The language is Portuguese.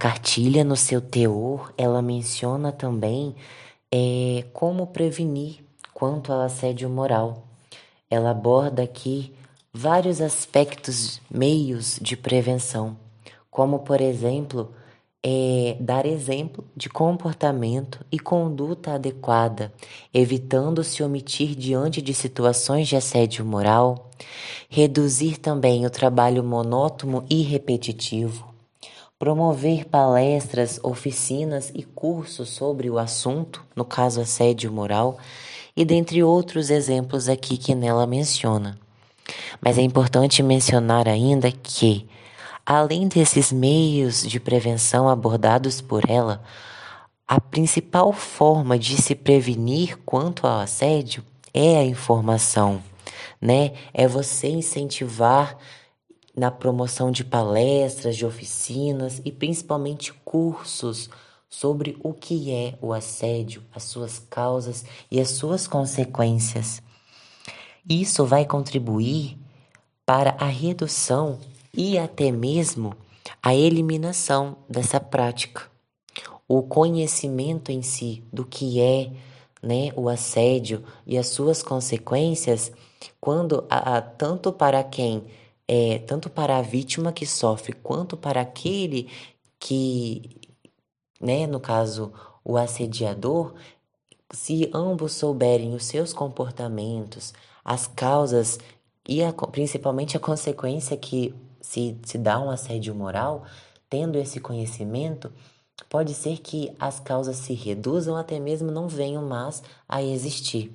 cartilha, no seu teor, ela menciona também é, como prevenir quanto ao assédio moral. Ela aborda aqui vários aspectos, meios de prevenção, como, por exemplo, é dar exemplo de comportamento e conduta adequada, evitando se omitir diante de situações de assédio moral, reduzir também o trabalho monótono e repetitivo, promover palestras, oficinas e cursos sobre o assunto, no caso assédio moral, e dentre outros exemplos aqui que nela menciona. Mas é importante mencionar ainda que Além desses meios de prevenção abordados por ela, a principal forma de se prevenir quanto ao assédio é a informação, né? É você incentivar na promoção de palestras, de oficinas e principalmente cursos sobre o que é o assédio, as suas causas e as suas consequências. Isso vai contribuir para a redução e até mesmo a eliminação dessa prática. O conhecimento em si do que é né, o assédio e as suas consequências, quando a, a, tanto para quem é, tanto para a vítima que sofre quanto para aquele que, né, no caso, o assediador, se ambos souberem os seus comportamentos, as causas e a, principalmente a consequência que se, se dá um assédio moral, tendo esse conhecimento, pode ser que as causas se reduzam, até mesmo não venham mais a existir.